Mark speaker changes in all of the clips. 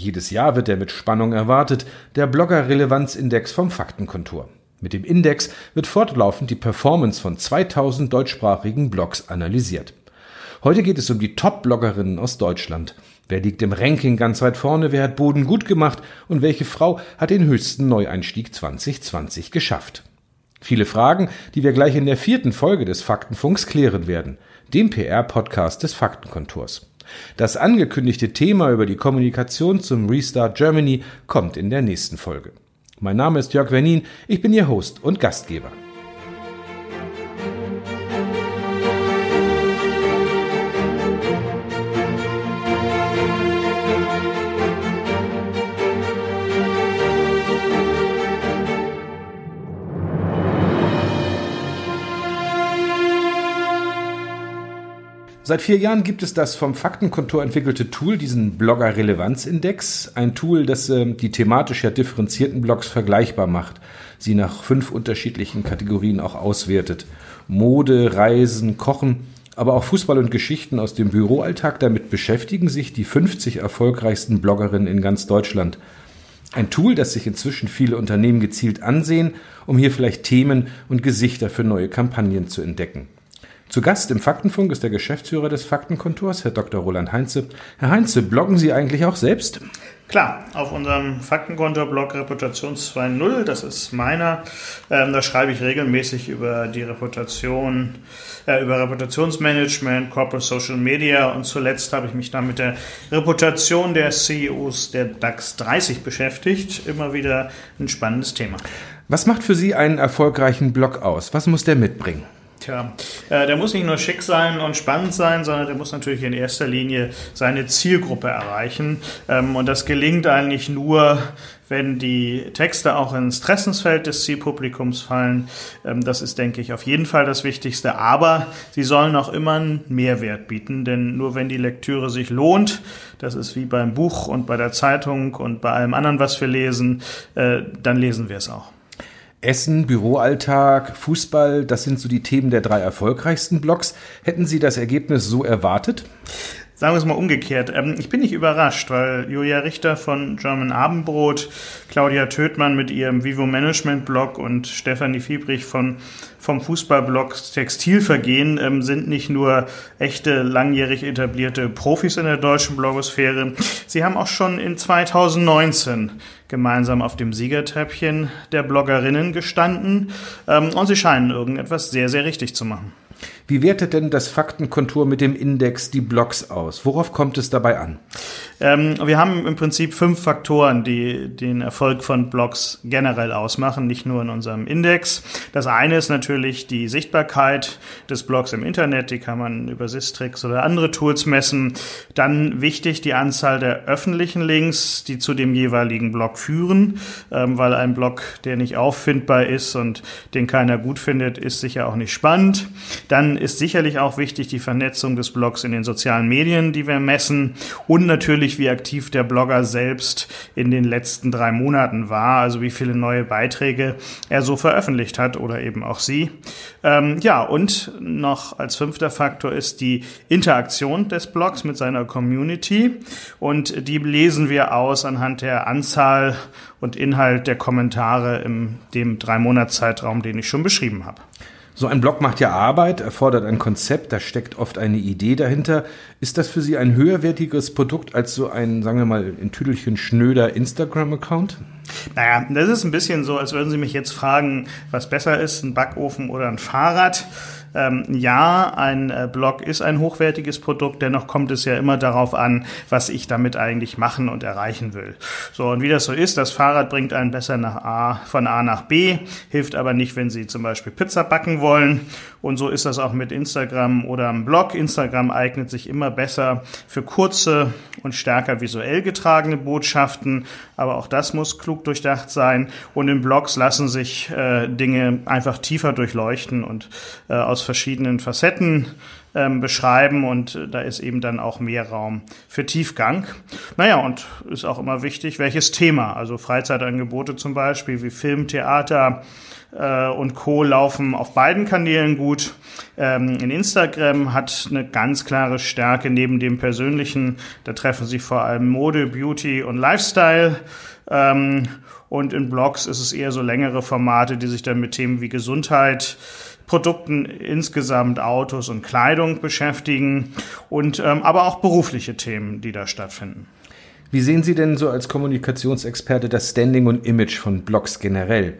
Speaker 1: Jedes Jahr wird er mit Spannung erwartet, der Blogger-Relevanzindex vom Faktenkontor. Mit dem Index wird fortlaufend die Performance von 2000 deutschsprachigen Blogs analysiert. Heute geht es um die Top-Bloggerinnen aus Deutschland. Wer liegt im Ranking ganz weit vorne? Wer hat Boden gut gemacht? Und welche Frau hat den höchsten Neueinstieg 2020 geschafft? Viele Fragen, die wir gleich in der vierten Folge des Faktenfunks klären werden, dem PR-Podcast des Faktenkontors. Das angekündigte Thema über die Kommunikation zum Restart Germany kommt in der nächsten Folge. Mein Name ist Jörg Wernin, ich bin Ihr Host und Gastgeber. Seit vier Jahren gibt es das vom Faktenkontor entwickelte Tool, diesen Blogger Relevanzindex. Ein Tool, das äh, die thematisch ja differenzierten Blogs vergleichbar macht, sie nach fünf unterschiedlichen Kategorien auch auswertet. Mode, Reisen, Kochen, aber auch Fußball und Geschichten aus dem Büroalltag. Damit beschäftigen sich die 50 erfolgreichsten Bloggerinnen in ganz Deutschland. Ein Tool, das sich inzwischen viele Unternehmen gezielt ansehen, um hier vielleicht Themen und Gesichter für neue Kampagnen zu entdecken. Zu Gast im Faktenfunk ist der Geschäftsführer des Faktenkontors, Herr Dr. Roland Heinze. Herr Heinze, bloggen Sie eigentlich auch selbst?
Speaker 2: Klar, auf unserem Faktenkonto-Blog Reputations 2.0, das ist meiner, ähm, da schreibe ich regelmäßig über die Reputation, äh, über Reputationsmanagement, Corporate Social Media und zuletzt habe ich mich dann mit der Reputation der CEOs der DAX 30 beschäftigt. Immer wieder ein spannendes Thema.
Speaker 1: Was macht für Sie einen erfolgreichen Blog aus? Was muss der mitbringen?
Speaker 2: Tja, äh, der muss nicht nur schick sein und spannend sein, sondern der muss natürlich in erster Linie seine Zielgruppe erreichen. Ähm, und das gelingt eigentlich nur, wenn die Texte auch ins Interessensfeld des Zielpublikums fallen. Ähm, das ist, denke ich, auf jeden Fall das Wichtigste. Aber sie sollen auch immer einen Mehrwert bieten, denn nur wenn die Lektüre sich lohnt, das ist wie beim Buch und bei der Zeitung und bei allem anderen, was wir lesen, äh, dann lesen wir es auch.
Speaker 1: Essen, Büroalltag, Fußball, das sind so die Themen der drei erfolgreichsten Blogs. Hätten Sie das Ergebnis so erwartet?
Speaker 2: Sagen wir es mal umgekehrt. Ähm, ich bin nicht überrascht, weil Julia Richter von German Abendbrot, Claudia Tödmann mit ihrem Vivo Management Blog und Stefanie Fiebrich von, vom Fußballblog Textilvergehen ähm, sind nicht nur echte langjährig etablierte Profis in der deutschen Blogosphäre. Sie haben auch schon in 2019 gemeinsam auf dem Siegertreppchen der Bloggerinnen gestanden ähm, und sie scheinen irgendetwas sehr, sehr richtig zu machen.
Speaker 1: Wie wertet denn das Faktenkontur mit dem Index die Blogs aus? Worauf kommt es dabei an?
Speaker 2: Ähm, wir haben im Prinzip fünf Faktoren, die den Erfolg von Blogs generell ausmachen, nicht nur in unserem Index. Das eine ist natürlich die Sichtbarkeit des Blogs im Internet, die kann man über Sistrix oder andere Tools messen. Dann wichtig die Anzahl der öffentlichen Links, die zu dem jeweiligen Blog führen, ähm, weil ein Blog, der nicht auffindbar ist und den keiner gut findet, ist sicher auch nicht spannend. Dann ist sicherlich auch wichtig die Vernetzung des Blogs in den sozialen Medien, die wir messen und natürlich, wie aktiv der Blogger selbst in den letzten drei Monaten war, also wie viele neue Beiträge er so veröffentlicht hat oder eben auch sie. Ähm, ja, und noch als fünfter Faktor ist die Interaktion des Blogs mit seiner Community und die lesen wir aus anhand der Anzahl und Inhalt der Kommentare in dem drei Monats Zeitraum, den ich schon beschrieben habe.
Speaker 1: So ein Blog macht ja Arbeit, erfordert ein Konzept, da steckt oft eine Idee dahinter. Ist das für Sie ein höherwertiges Produkt als so ein, sagen wir mal, in Tüdelchen schnöder Instagram-Account?
Speaker 2: Naja, das ist ein bisschen so, als würden Sie mich jetzt fragen, was besser ist, ein Backofen oder ein Fahrrad. Ähm, ja, ein äh, Blog ist ein hochwertiges Produkt, dennoch kommt es ja immer darauf an, was ich damit eigentlich machen und erreichen will. So, und wie das so ist, das Fahrrad bringt einen besser nach A, von A nach B, hilft aber nicht, wenn Sie zum Beispiel Pizza backen wollen. Und so ist das auch mit Instagram oder am Blog. Instagram eignet sich immer besser für kurze und stärker visuell getragene Botschaften, aber auch das muss klug durchdacht sein. Und in Blogs lassen sich äh, Dinge einfach tiefer durchleuchten und äh, aus aus verschiedenen Facetten ähm, beschreiben und äh, da ist eben dann auch mehr Raum für Tiefgang. Naja, und ist auch immer wichtig, welches Thema. Also Freizeitangebote zum Beispiel wie Film, Theater äh, und Co. laufen auf beiden Kanälen gut. Ähm, in Instagram hat eine ganz klare Stärke neben dem persönlichen. Da treffen sich vor allem Mode, Beauty und Lifestyle. Ähm, und in Blogs ist es eher so längere Formate, die sich dann mit Themen wie Gesundheit, Produkten insgesamt, Autos und Kleidung beschäftigen und ähm, aber auch berufliche Themen, die da stattfinden.
Speaker 1: Wie sehen Sie denn so als Kommunikationsexperte das Standing und Image von Blogs generell?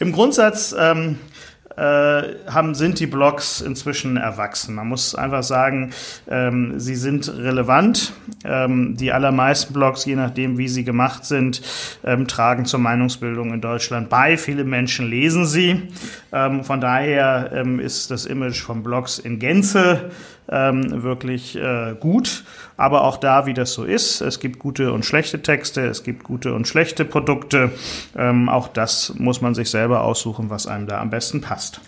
Speaker 2: Im Grundsatz ähm, äh, haben, sind die Blogs inzwischen erwachsen. Man muss einfach sagen, ähm, sie sind relevant. Ähm, die allermeisten Blogs, je nachdem, wie sie gemacht sind, ähm, tragen zur Meinungsbildung in Deutschland bei. Viele Menschen lesen sie. Ähm, von daher ähm, ist das Image von Blogs in Gänze ähm, wirklich äh, gut. Aber auch da, wie das so ist, es gibt gute und schlechte Texte, es gibt gute und schlechte Produkte. Ähm, auch das muss man sich selber aussuchen, was einem da am besten passt.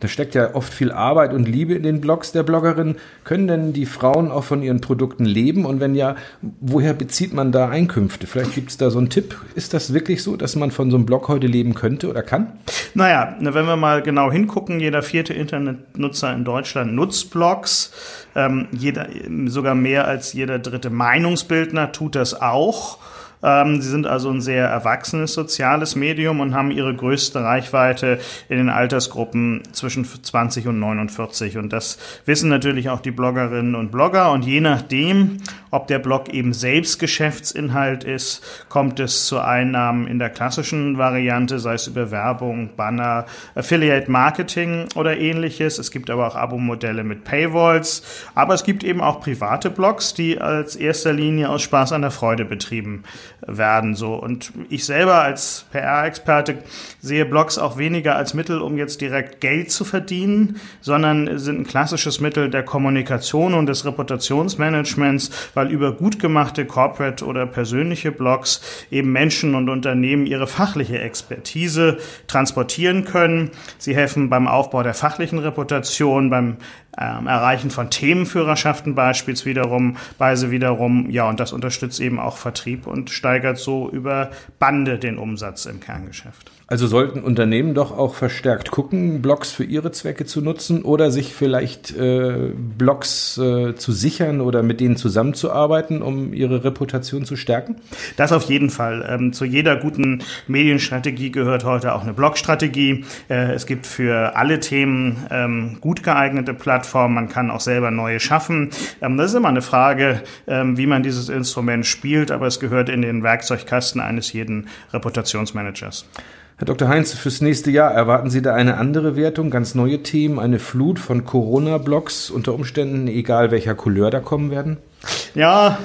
Speaker 1: Da steckt ja oft viel Arbeit und Liebe in den Blogs der Bloggerin. Können denn die Frauen auch von ihren Produkten leben? Und wenn ja, woher bezieht man da Einkünfte? Vielleicht gibt es da so einen Tipp. Ist das wirklich so, dass man von so einem Blog heute leben könnte oder kann?
Speaker 2: Naja, wenn wir mal genau hingucken, jeder vierte Internetnutzer in Deutschland nutzt Blogs. Ähm, jeder, sogar mehr als jeder dritte Meinungsbildner tut das auch. Ähm, sie sind also ein sehr erwachsenes soziales Medium und haben ihre größte Reichweite in den Altersgruppen zwischen 20 und 49. Und das wissen natürlich auch die Bloggerinnen und Blogger. Und je nachdem, ob der Blog eben selbst Geschäftsinhalt ist, kommt es zu Einnahmen in der klassischen Variante, sei es über Werbung, Banner, Affiliate Marketing oder ähnliches. Es gibt aber auch Abo-Modelle mit Paywalls. Aber es gibt eben auch private Blogs, die als erster Linie aus Spaß an der Freude betrieben werden. So. Und ich selber als PR-Experte sehe Blogs auch weniger als Mittel, um jetzt direkt Geld zu verdienen, sondern sind ein klassisches Mittel der Kommunikation und des Reputationsmanagements, weil über gut gemachte Corporate oder persönliche Blogs eben Menschen und Unternehmen ihre fachliche Expertise transportieren können. Sie helfen beim Aufbau der fachlichen Reputation, beim ähm, Erreichen von Themenführerschaften beispielsweise wiederum, ja, und das unterstützt eben auch Vertrieb und steigert so über Bande den Umsatz im Kerngeschäft.
Speaker 1: Also sollten Unternehmen doch auch verstärkt gucken, Blogs für ihre Zwecke zu nutzen oder sich vielleicht äh, Blogs äh, zu sichern oder mit denen zusammenzuarbeiten, um ihre Reputation zu stärken?
Speaker 2: Das auf jeden Fall. Ähm, zu jeder guten Medienstrategie gehört heute auch eine Blogstrategie. Äh, es gibt für alle Themen ähm, gut geeignete Plattformen. Man kann auch selber neue schaffen. Ähm, das ist immer eine Frage, ähm, wie man dieses Instrument spielt, aber es gehört in den Werkzeugkasten eines jeden Reputationsmanagers.
Speaker 1: Herr Dr. Heinz, fürs nächste Jahr erwarten Sie da eine andere Wertung, ganz neue Themen, eine Flut von Corona-Blogs, unter Umständen egal welcher Couleur da kommen werden?
Speaker 2: Ja,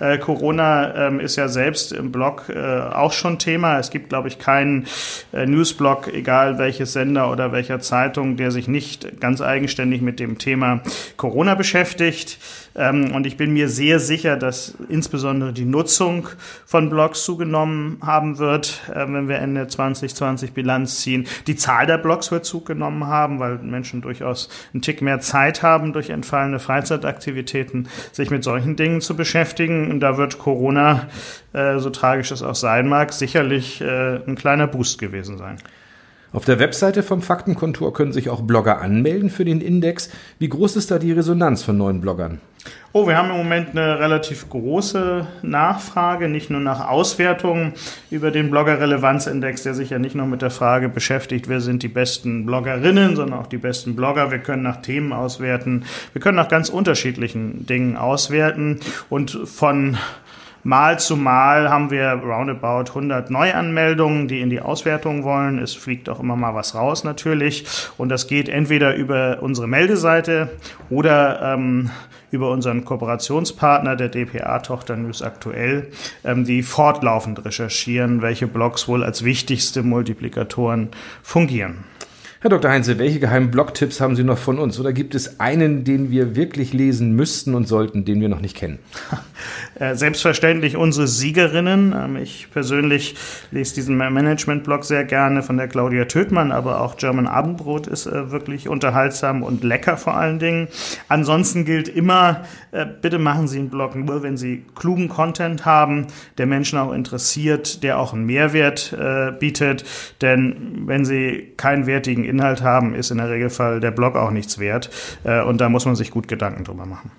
Speaker 2: äh, Corona ähm, ist ja selbst im Blog äh, auch schon Thema. Es gibt, glaube ich, keinen äh, Newsblog, egal welches Sender oder welcher Zeitung, der sich nicht ganz eigenständig mit dem Thema Corona beschäftigt. Ähm, und ich bin mir sehr sicher, dass insbesondere die Nutzung von Blogs zugenommen haben wird, äh, wenn wir Ende 2020 Bilanz ziehen. Die Zahl der Blogs wird zugenommen haben, weil Menschen durchaus einen Tick mehr Zeit haben, durch entfallene Freizeitaktivitäten sich mit solchen Dingen zu beschäftigen. Und da wird Corona, äh, so tragisch es auch sein mag, sicherlich äh, ein kleiner Boost gewesen sein.
Speaker 1: Auf der Webseite vom Faktenkontor können sich auch Blogger anmelden für den Index. Wie groß ist da die Resonanz von neuen Bloggern?
Speaker 2: Oh, wir haben im Moment eine relativ große Nachfrage, nicht nur nach Auswertungen über den Blogger-Relevanzindex, der sich ja nicht nur mit der Frage beschäftigt, wer sind die besten Bloggerinnen, sondern auch die besten Blogger. Wir können nach Themen auswerten. Wir können nach ganz unterschiedlichen Dingen auswerten und von Mal zu Mal haben wir roundabout 100 Neuanmeldungen, die in die Auswertung wollen. Es fliegt auch immer mal was raus natürlich. Und das geht entweder über unsere Meldeseite oder ähm, über unseren Kooperationspartner der DPA-Tochter News Aktuell, ähm, die fortlaufend recherchieren, welche Blogs wohl als wichtigste Multiplikatoren fungieren.
Speaker 1: Herr Dr. Heinze, welche geheimen Blog-Tipps haben Sie noch von uns? Oder gibt es einen, den wir wirklich lesen müssten und sollten, den wir noch nicht kennen?
Speaker 2: Äh, selbstverständlich unsere Siegerinnen. Ähm, ich persönlich lese diesen Management-Blog sehr gerne von der Claudia Tödmann, aber auch German Abendbrot ist äh, wirklich unterhaltsam und lecker vor allen Dingen. Ansonsten gilt immer, äh, bitte machen Sie einen Blog nur, wenn Sie klugen Content haben, der Menschen auch interessiert, der auch einen Mehrwert bietet. Denn wenn Sie keinen wertigen Inhalt haben, ist in der Regelfall der Blog auch nichts wert. und da muss man sich gut Gedanken drüber machen.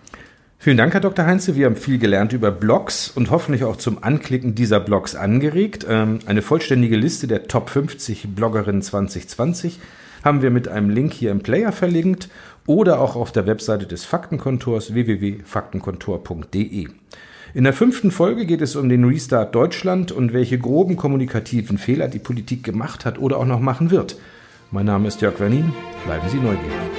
Speaker 1: Vielen Dank, Herr Dr. Heinze. Wir haben viel gelernt über Blogs und hoffentlich auch zum Anklicken dieser Blogs angeregt. Ähm, eine vollständige Liste der Top 50 Bloggerinnen 2020 haben wir mit einem Link hier im Player verlinkt oder auch auf der Webseite des Faktenkontors www.faktenkontor.de. In der fünften Folge geht es um den Restart Deutschland und welche groben kommunikativen Fehler die Politik gemacht hat oder auch noch machen wird. Mein Name ist Jörg Wernin. Bleiben Sie neugierig.